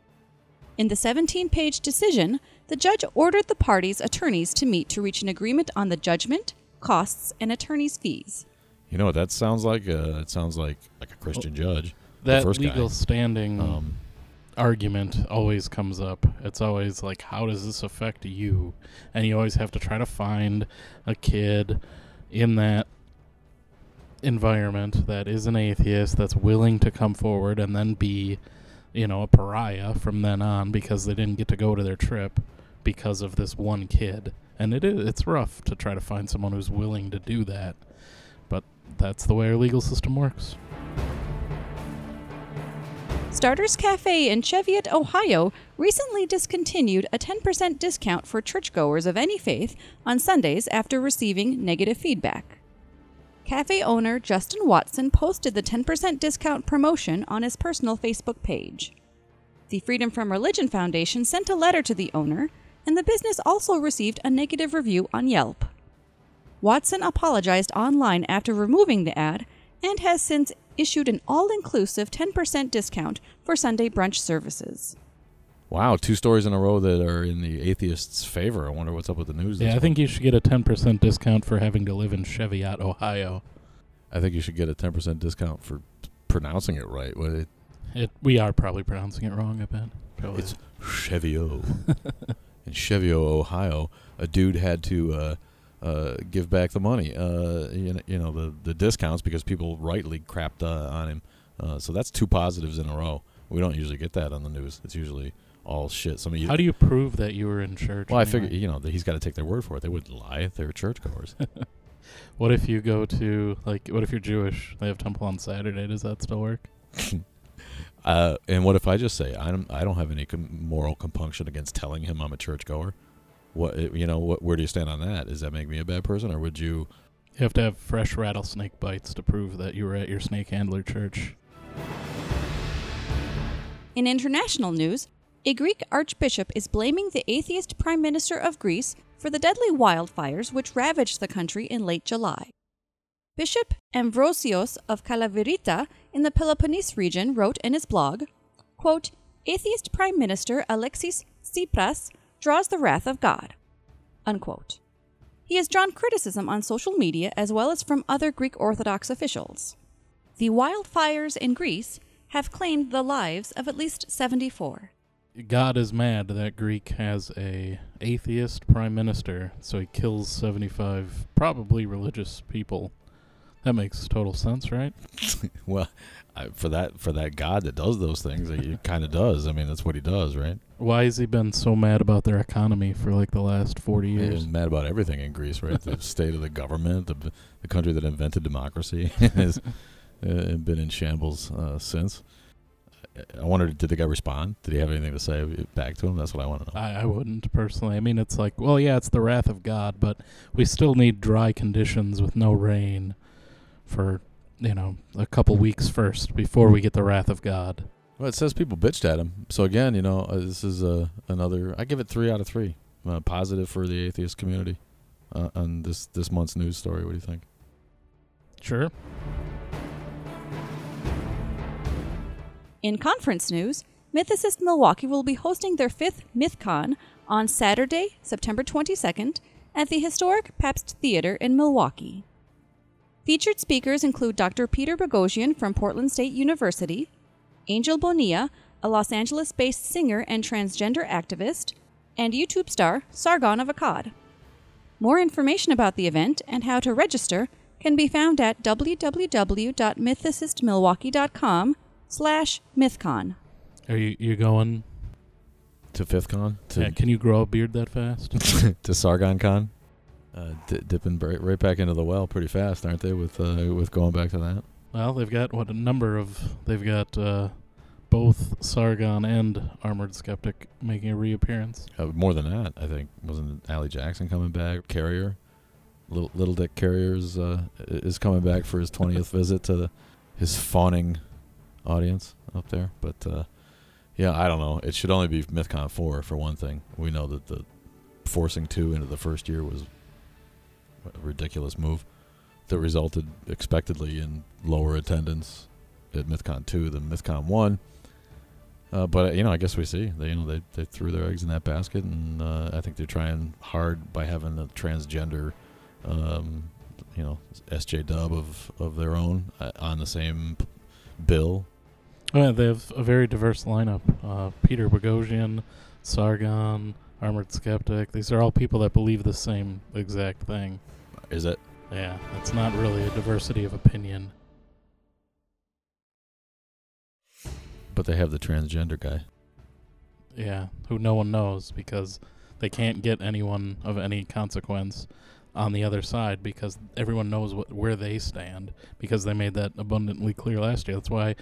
In the 17 page decision, the judge ordered the parties' attorneys to meet to reach an agreement on the judgment, costs, and attorneys' fees. You know what that sounds like? Uh, it sounds like like a Christian judge. the That first legal guy. standing Um, argument always comes up. It's always like, how does this affect you? And you always have to try to find a kid in that environment that is an atheist that's willing to come forward and then be, you know, a pariah from then on because they didn't get to go to their trip because of this one kid. And it is it's rough to try to find someone who's willing to do that. But that's the way our legal system works. Starters Cafe in Cheviot, Ohio, recently discontinued a 10% discount for churchgoers of any faith on Sundays after receiving negative feedback. Cafe owner Justin Watson posted the 10% discount promotion on his personal Facebook page. The Freedom from Religion Foundation sent a letter to the owner, and the business also received a negative review on Yelp. Watson apologized online after removing the ad and has since issued an all inclusive 10% discount for Sunday brunch services. wow, two stories in a row that are in the atheists' favor. I wonder what's up with the news. Yeah, this I think you should get a 10% discount for having to live in Cheviot, Ohio. I think you should get a ten percent discount for pronouncing it right. What it, It, we are probably pronouncing it wrong, I bet. Probably. It's Chevio. in Chevio, Ohio, a dude had to uh, uh, give back the money, uh, you, know, you know, the, the discounts because people rightly crapped uh, on him. Uh, so that's two positives in a row. We don't usually get that on the news. It's usually all shit. Some of you, How do you prove that you were in church? Well, I figure you know that he's got to take their word for it. They wouldn't lie if they were churchgoers. What if you go to, like, what if you're Jewish? They have temple on Saturday. Does that still work? uh, and what if I just say I don't I don't have any com- moral compunction against telling him I'm a churchgoer? What you know? What where do you stand on that? Does that make me a bad person, or would you? You have to have fresh rattlesnake bites to prove that you were at your snake handler church. In international news, a Greek archbishop is blaming the atheist prime minister of Greece for the deadly wildfires which ravaged the country in late July. Bishop Ambrosios of Kalavryta in the Peloponnese region wrote in his blog, quote, Atheist Prime Minister Alexis Tsipras draws the wrath of God. Unquote. He has drawn criticism on social media as well as from other Greek Orthodox officials. The wildfires in Greece have claimed the lives of at least 74. God is mad that Greek has a atheist prime minister, so he kills 75 probably religious people. That makes total sense, right? well, I, for that for that God that does those things, he kind of does. I mean, that's what he does, right? Why has he been so mad about their economy for like the last 40 years? He's mad about everything in Greece, right? the state of the government, the, the country that invented democracy, has uh, been in shambles uh, since. I wondered, did the guy respond? Did he have anything to say back to him? That's what I want to know. I, I wouldn't personally. I mean, it's like, well, yeah, it's the wrath of God, but we still need dry conditions with no rain for, you know, a couple weeks first before we get the wrath of God. Well, it says people bitched at him. So again, you know, uh, this is uh, another. I give it three out of three. Uh, positive for the atheist community uh, on this this month's news story. What do you think? Sure. In conference news, Mythicist Milwaukee will be hosting their fifth MythCon on Saturday, September 22nd, at the historic Pabst Theater in Milwaukee. Featured speakers include Dr. Peter Boghossian from Portland State University, Angel Bonilla, a Los Angeles based singer and transgender activist, and YouTube star Sargon of Akkad. More information about the event and how to register can be found at www.mythicistmilwaukee.com slash mythcon. Are you you going? to Fifth Con. To, Yeah, can you grow a beard that fast? to Sargon Con. Uh, di dipping right, right back into the well pretty fast, aren't they? With uh, with going back to that. Well, they've got what a number of they've got uh, both Sargon and Armored Skeptic making a reappearance. Uh, more than that, I think wasn't Allie Jackson coming back? Carrier, little Little Dick Carrier's uh, is coming back for his twentieth visit to the, his fawning audience up there. But uh, yeah, I don't know. It should only be MythCon four for one thing. We know that the forcing two into the first year was ridiculous move that resulted expectedly in lower attendance at MythCon two than MythCon one. Uh, but you know, I guess we see they you know they, they threw their eggs in that basket, and uh, I think they're trying hard by having a transgender, um, you know, SJ Dub of of their own uh, on the same p- bill. Oh, yeah, they have a very diverse lineup. Uh, Peter Boghossian, Sargon, Armored Skeptic. These are all people that believe the same exact thing. Is it? Yeah, it's not really a diversity of opinion. But they have the transgender guy. Yeah, who no one knows because they can't get anyone of any consequence on the other side because everyone knows what, where they stand because they made that abundantly clear last year. That's why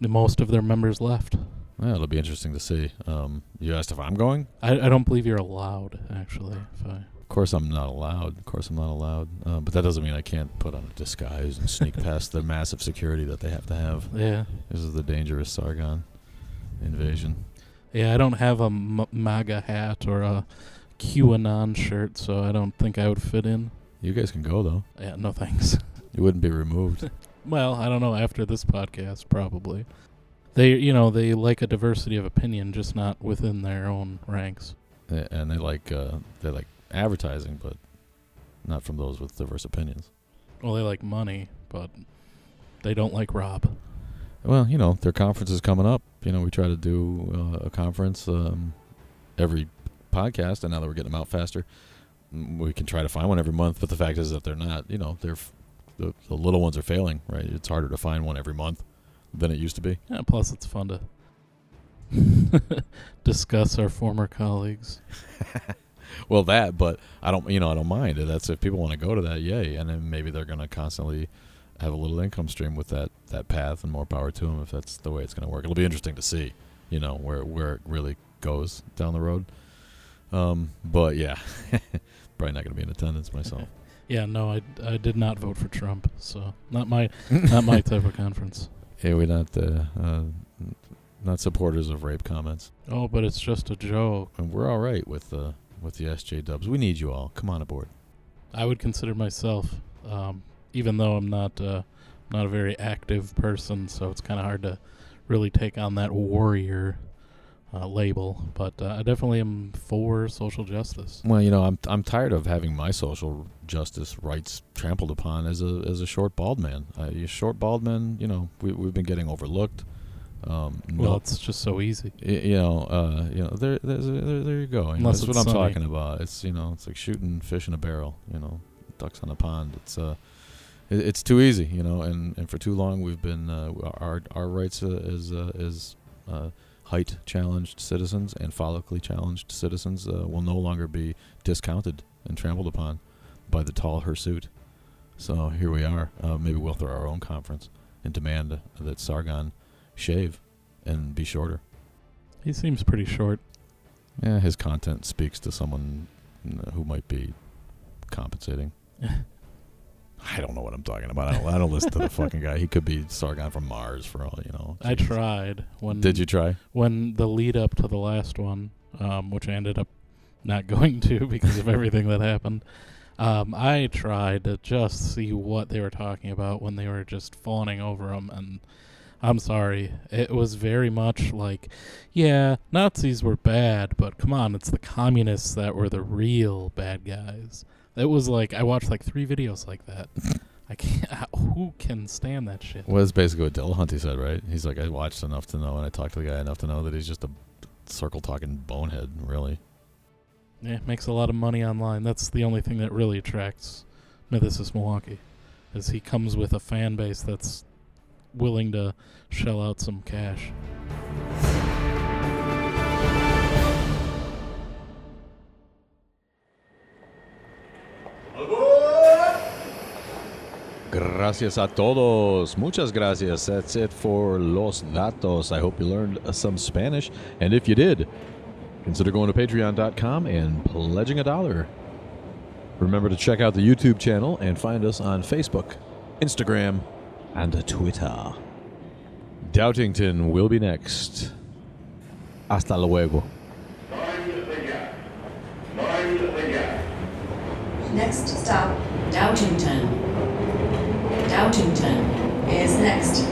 the most of their members left. Well, it'll be interesting to see. Um, you asked if I'm going. I, I don't believe you're allowed, actually. If I, Of course, I'm not allowed. Of course, I'm not allowed. Uh, but that doesn't mean I can't put on a disguise and sneak past the massive security that they have to have. Yeah. This is the dangerous Sargon invasion. yeah, I don't have a M- MAGA hat or a QAnon shirt, so I don't think I would fit in. You guys can go though. Yeah, no thanks. You wouldn't be removed. Well, I don't know. After this podcast, probably. They, you know, they like a diversity of opinion, just not within their own ranks. A- and they like uh, they like advertising, but not from those with diverse opinions. Well, they like money, but they don't like Rob. Well, you know, their conference is coming up. You know, we try to do uh, a conference um, every podcast, and now that we're getting them out faster, mm, we can try to find one every month. But the fact is that they're not. You know, they're f- the, the little ones are failing. Right? It's harder to find one every month than it used to be. Yeah, plus it's fun to discuss our former colleagues. well, that, but I don't. You know, I don't mind. That's if people want to go to that, yay. And then maybe they're going to constantly have a little income stream with that that path, and more power to them if that's the way it's going to work. It'll be interesting to see. You know, where where it really goes down the road. Um, but yeah, probably not going to be in attendance myself. Yeah, no, I, I did not vote for Trump, so not my not my type of conference. Yeah, we're not uh, uh, not supporters of rape comments. Oh, but it's just a joke. And we're all right with uh, with the SJ Dubs. We need you all. Come on aboard. I would consider myself, um, even though I'm not uh, not a very active person, so it's kind of hard to really take on that warrior uh, label. But uh, I definitely am for social justice. Well, you know, I'm I'm tired of having my social justice rights trampled upon as a as a short bald man. Uh, short bald men, you know, we we've been getting overlooked. Um, Well, no- it's just so easy. You know, uh, you know, there, there's there, there you go. You know, that's what I'm sunny. talking about. It's you know, it's like shooting fish in a barrel. You know, ducks on a pond. It's uh, it, it's too easy. You know, and, and for too long we've been uh, our our rights uh, as uh, as uh, height challenged citizens and follically challenged citizens uh, will no longer be discounted and trampled upon by the tall hirsute. So here we are. Uh, maybe we'll throw our own conference and demand that Sargon shave and be shorter. He seems pretty short. Yeah, his content speaks to someone uh, who might be compensating. I don't know what I'm talking about. I don't, I don't listen to the fucking guy. He could be Sargon from Mars for all you know. I tried when. Did you try? When the lead up to the last one, um, which I ended up not going to because of everything that happened. Um, I tried to just see what they were talking about when they were just fawning over him, and I'm sorry, it was very much like, yeah, Nazis were bad, but come on, it's the communists that were the real bad guys. It was like I watched like three videos like that. I can't. Who can stand that shit? Well, that's basically what Dillahunty said, right? He's like, I watched enough to know, and I talked to the guy enough to know that he's just a circle talking bonehead, really. Yeah, makes a lot of money online. That's the only thing that really attracts Mythicist Milwaukee, is he comes with a fan base that's willing to shell out some cash. Gracias a todos. Muchas gracias. That's it for Los Datos. I hope you learned some Spanish. And if you did, consider going to patreon.com and pledging a dollar. Remember to check out the YouTube channel and find us on Facebook, Instagram, and Twitter. Doubtington will be next. Hasta luego. Next stop, Doubtington. Doubtington is next.